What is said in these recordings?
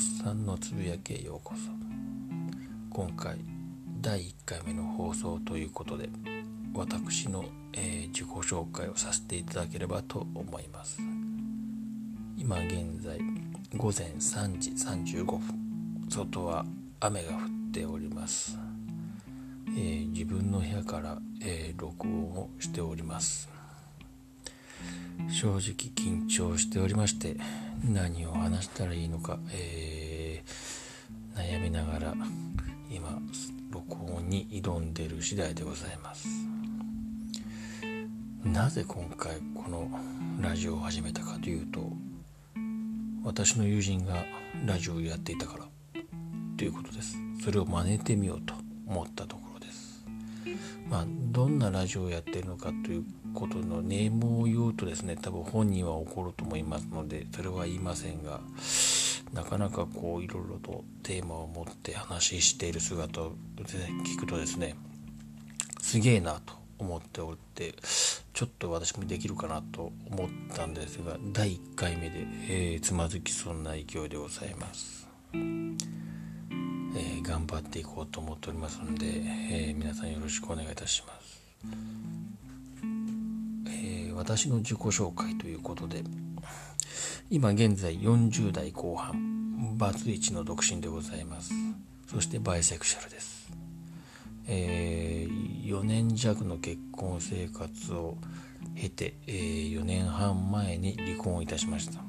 っさんのつぶやきへようこそ。今回第1回目の放送ということで私の、えー、自己紹介をさせていただければと思います。今現在午前3時35分。外は雨が降っております、えー、自分の部屋から、えー、録音をしております。正直緊張しておりまして何を話したらいいのか、えー、悩みながら今録音に挑んでる次第でございます。なぜ今回このラジオを始めたかというと私の友人がラジオをやっていたからということです。それを真似てみようと思ったところです。まあどんなラジオをやっているのかということのネームを言うとですね多分本人は怒ると思いますのでそれは言いませんがなかなかこういろいろとテーマを持って話している姿を聞くとですねすげえなと思っておってちょっと私もできるかなと思ったんですが第1回目で、えー、つまずきそうな勢いでございます、えー、頑張っていこうと思っておりますので、えー、皆さんよろしくお願いいたします。え私の自己紹介ということで今現在40代後半バツイチの独身でございます。そしてバイセクシャルです、えー、4年弱の結婚生活を経て、えー、4年半前に離婚いたしました。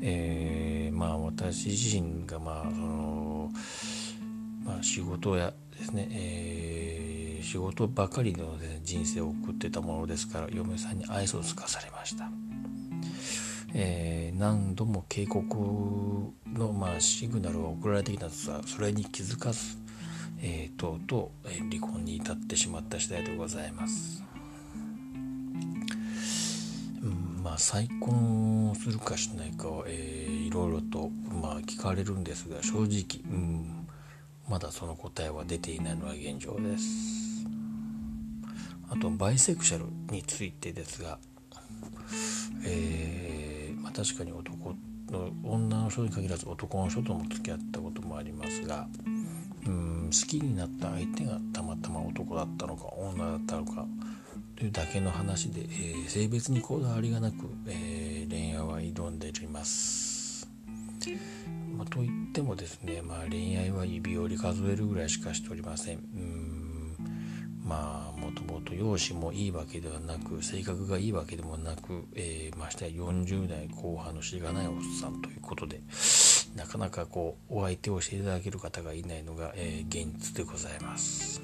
えー、まあ私自身がまあそのまあ仕事やですね、えー仕事ばかりの、ね、人生を送ってたものですから嫁さんに愛想つかされました、えー、何度も警告の、まあ、シグナルが送られてきたんですがそれに気づかず、えー、とうとう、え離婚に至ってしまった次第でございます、うん、まあ再婚するかしないかは、えー、いろいろと、まあ、聞かれるんですが正直、うん、まだその答えは出ていないのが現状です。あとバイセクシャルについてですが、えー、確かに男の女の人に限らず男の人とも付き合ったこともありますがうん好きになった相手がたまたま男だったのか女だったのかというだけの話で、えー、性別にこだわりがなく、えー、恋愛は挑んでいます。まあ、といってもですね、まあ、恋愛は指折り数えるぐらいしかしておりません。うんまあもともと容姿もいいわけではなく性格がいいわけでもなく、えー、ましてや40代後半のしがないおっさんということでなかなかこうお相手をしていただける方がいないのが、えー、現実でございます。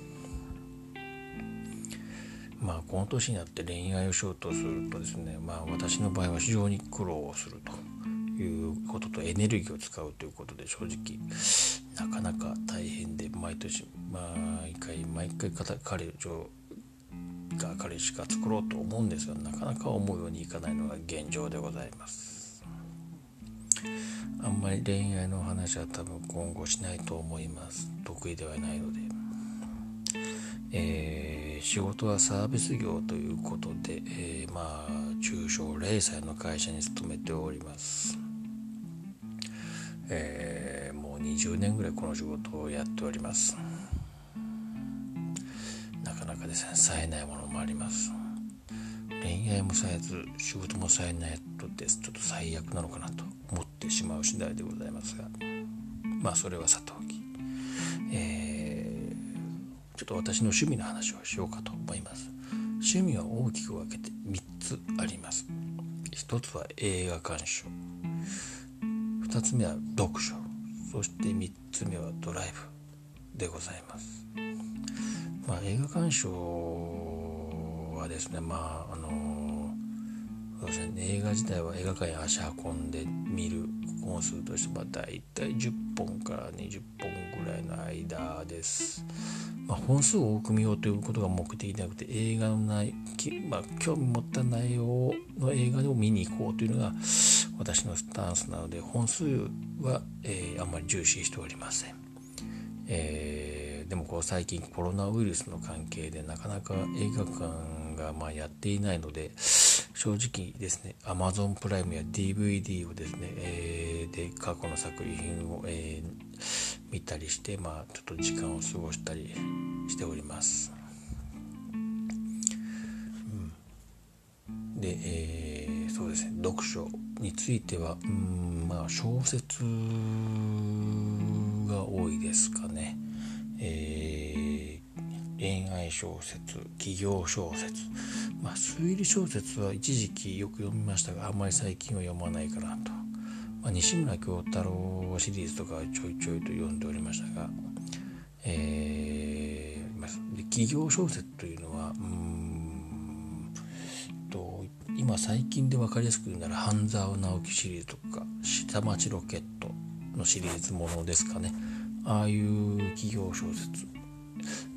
まあこの年になって恋愛をしようとするとですねまあ私の場合は非常に苦労をするということとエネルギーを使うということで正直。なかなか大変で毎年毎回毎回彼女が彼しか作ろうと思うんですがなかなか思うようにいかないのが現状でございます。あんまり恋愛の話は多分今後しないと思います。得意ではないので。えー、仕事はサービス業ということで、えー、まあ中小零細の会社に勤めております。えー、う20年ぐらいこの仕事をやっております。なかなかですね冴えないものもあります。恋愛もさえず仕事もさえないとですちょっと最悪なのかなと思ってしまう次第でございますが。まあそれはさておき、えー、ちょっと私の趣味の話をしようかと思います。趣味は大きく分けて3つあります。一つは映画鑑賞。2つ目は読書。そして3つ目はドライブでございます。まあ、映画鑑賞はですねまああのそうですね映画自体は映画館に足運んで見る本数としては大体10本から20本ぐらいの間です。まあ、本数を多く見ようということが目的でなくて映画の内、まあ、興味持った内容の映画を見に行こうというのが私のスタンスなので本数は、えー、あんまり重視しておりません、えー、でもこう最近コロナウイルスの関係でなかなか映画館がまあやっていないので正直ですね Amazon プライムや DVD をですね、えー、で過去の作品を、えー、見たりしてまあちょっと時間を過ごしたりしております。で、えー、そうですね読書。についてはうんまあ小説が多いですかね。えー、恋愛小説企業小説まあ推理小説は一時期よく読みましたがあんまり最近は読まないかなと、まあ、西村京太郎シリーズとかちょいちょいと読んでおりましたが、えー、まあ、企業小説というのはうん今最近で分かりやすく言うなら半沢直樹シリーズとか下町ロケットのシリーズものですかね。ああいう企業小説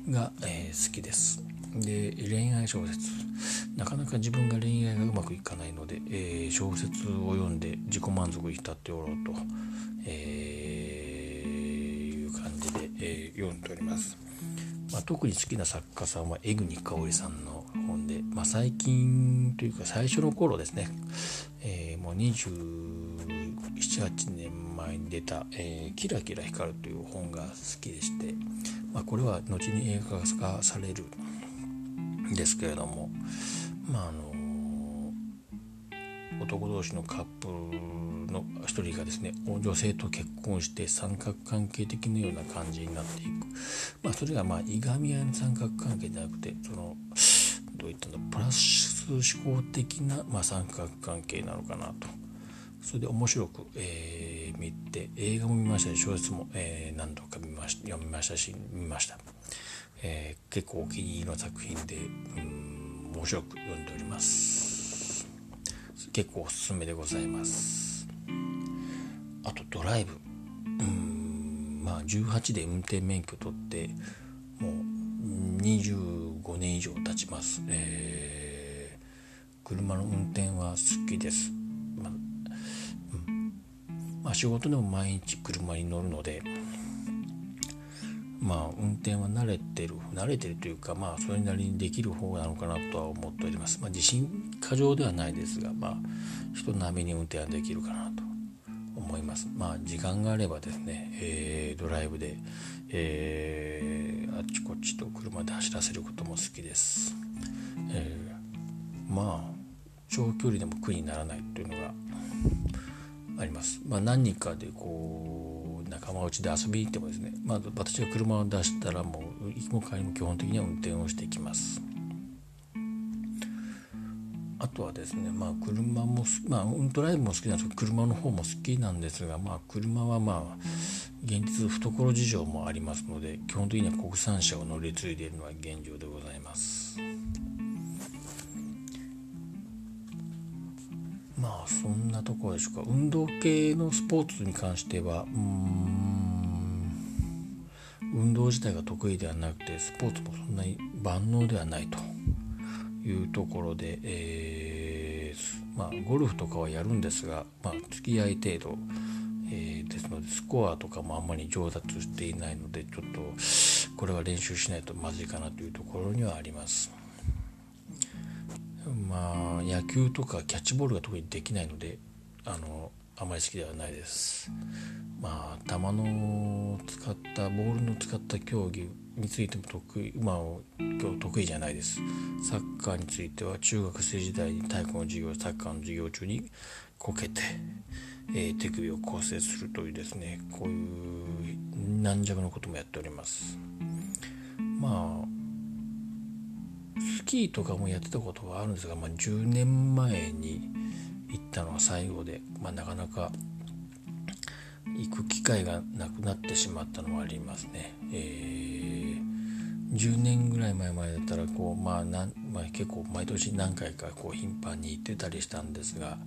が、えー、好きです。で恋愛小説。なかなか自分が恋愛がうまくいかないので、えー、小説を読んで自己満足に浸っておろうと、えー、いう感じで、えー、読んでおります、まあ、特に好きな作家さんは江国香織さんの本で、まあ、最近というか最初の頃ですね、えもう278年前に出た、えキラキラ光る」という本が好きでして、まあ、これは後に映画化されるんですけれどもまああの男同士のカップルの一人がですね女性と結婚して三角関係的なような感じになっていく、まあ、それがまあいがみ合いの三角関係じゃなくてそのういったのプラス思考的な、まあ、三角関係なのかなと。それで面白く、えー、見て映画も見ましたし小説も、えー、何度か見まし読みましたし見ました。えー、結構お気に入りの作品でうん面白く読んでおります。結構おすすめでございます。あとドライブ。うんまあ18で運転免許取ってもう25 5年以上経ちます、えー、車の運転は好きです、まあ、うん。まあ、仕事でも毎日車に乗るのでまあ運転は慣れてる慣れてるというかまあそれなりにできる方なのかなとは思っております。まあ自信過剰ではないですがまあ人並みに運転はできるかなと。思います。まあ時間があればですね、えー、ドライブで、えー、あっちこっちと車で走らせることも好きです、えー、まあ長距離でも苦にならないというのがあります。まあ何人かでこう仲間内で遊びに行ってもですね、まあ、私が車を出したらもう行きも帰りも基本的には運転をしていきます。あとはですねまあ車もまあドライブも好きなんですけど車の方も好きなんですがまあ車はまあ現実懐事情もありますので基本的には国産車を乗り継いでいるのは現状でございます。まあそんなところでしょうか運動系のスポーツに関してはうん運動自体が得意ではなくてスポーツもそんなに万能ではないというところで、えー、まあ、ゴルフとかはやるんですが、まあ、付き合い程度、えー、ですのでスコアとかもあんまり上達していないのでちょっとこれは練習しないとまずいかなというところにはあります。まあ野球とかキャッチボールが特にできないのであのあまり好きではないですまあ球の使ったボールの使った競技についても得意まあ今日得意じゃないですサッカーについては中学生時代に体育の授業サッカーの授業中にこけて、えー、手首を骨折するというですねこういう軟弱なこともやっておりますまあスキーとかもやってたことはあるんですが、まあ、10年前に行ったのが最後で、まあ、なかなか行く機会がなくなってしまったのもありますね。えー、10年ぐらい前までだったらこう、まあなんまあ、結構毎年何回かこう頻繁に行ってたりしたんですが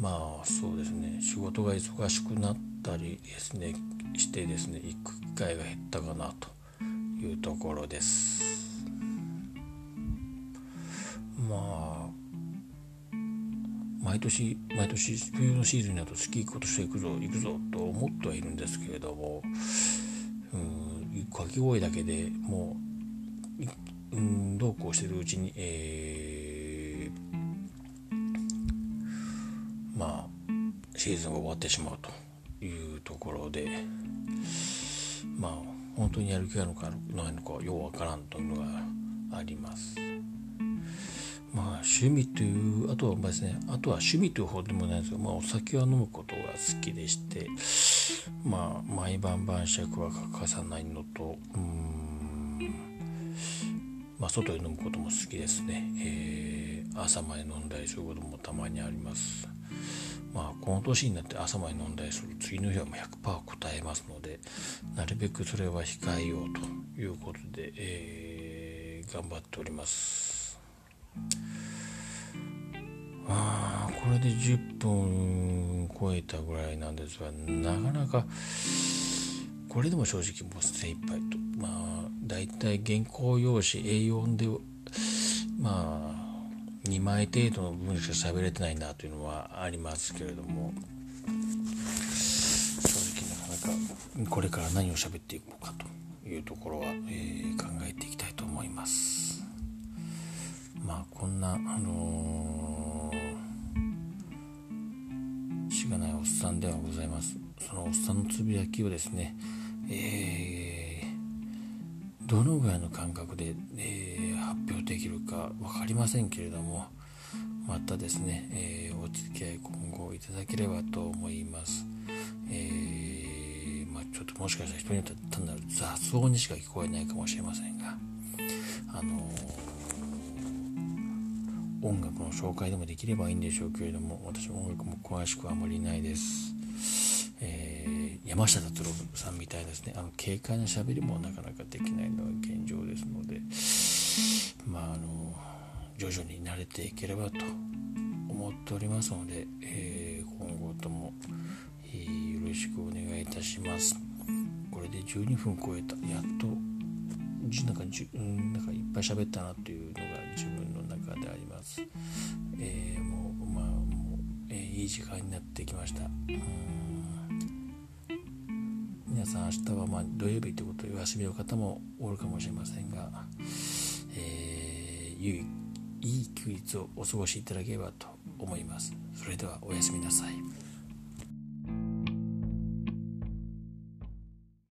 まあそうですね仕事が忙しくなったりですねしてですね行く機会が減ったかなというところです。まあ毎年毎年冬のシーズンになるとスキー今年は行くぞ行くぞと思ってはいるんですけれどもうん掛け声だけでもう、うん、どうこうしてるうちに、えー、まあシーズンが終わってしまうというところでまあ本当にやる気があるのかないのかようわからんというのがあります。まあ趣味というあとはですねあとは趣味というほどでもないんですけど、まあ、お酒は飲むことが好きでしてまあ毎晩晩酌は欠かさないのとうんまあ外で飲むことも好きですね、えー、朝まで飲んだりすることもたまにあります。まあこの年になって朝まで飲んだりする次の日はもう100%答えますのでなるべくそれは控えようということで、えー、頑張っております。あこれで10分超えたぐらいなんですがなかなかこれでも正直もう精一杯と。まあ大体原稿用紙 A4 でまあ2枚程度の文しか喋れてないなというのはありますけれども。正直なかなかこれから何を喋っていこうかというところは、えー、考えていきたいと思います。まあこんなあのー、しがないおっさんではございます。そのおっさんのつぶやきをですねえー、どのぐらいの感覚で、えー、発表できるか分かりませんけれどもまたですね、えー、お付き合い今後いただければと思います、えまあ、ちょっともしかしたら人によっては単なる雑音にしか聞こえないかもしれませんがあの音楽の紹介でもできればいいんでしょうけれども私音楽も詳しくはあまりないです、山下達郎さんみたいですね。あの軽快な喋りもなかなかできないのが現状ですのでまああの徐々に慣れていければと思っておりますので、えー、今後とも、えー、よろしくお願いいたします。これで12分超えた。やっとなんかじうんなんかいっぱい喋ったなというのが自分の中であります、えー、もうまあもう、えいい時間になってきました。皆さん明日はま土曜日ということでお休みの方もおるかもしれませんが、えー、いい休日をお過ごしいただければと思います。それではおやすみなさい。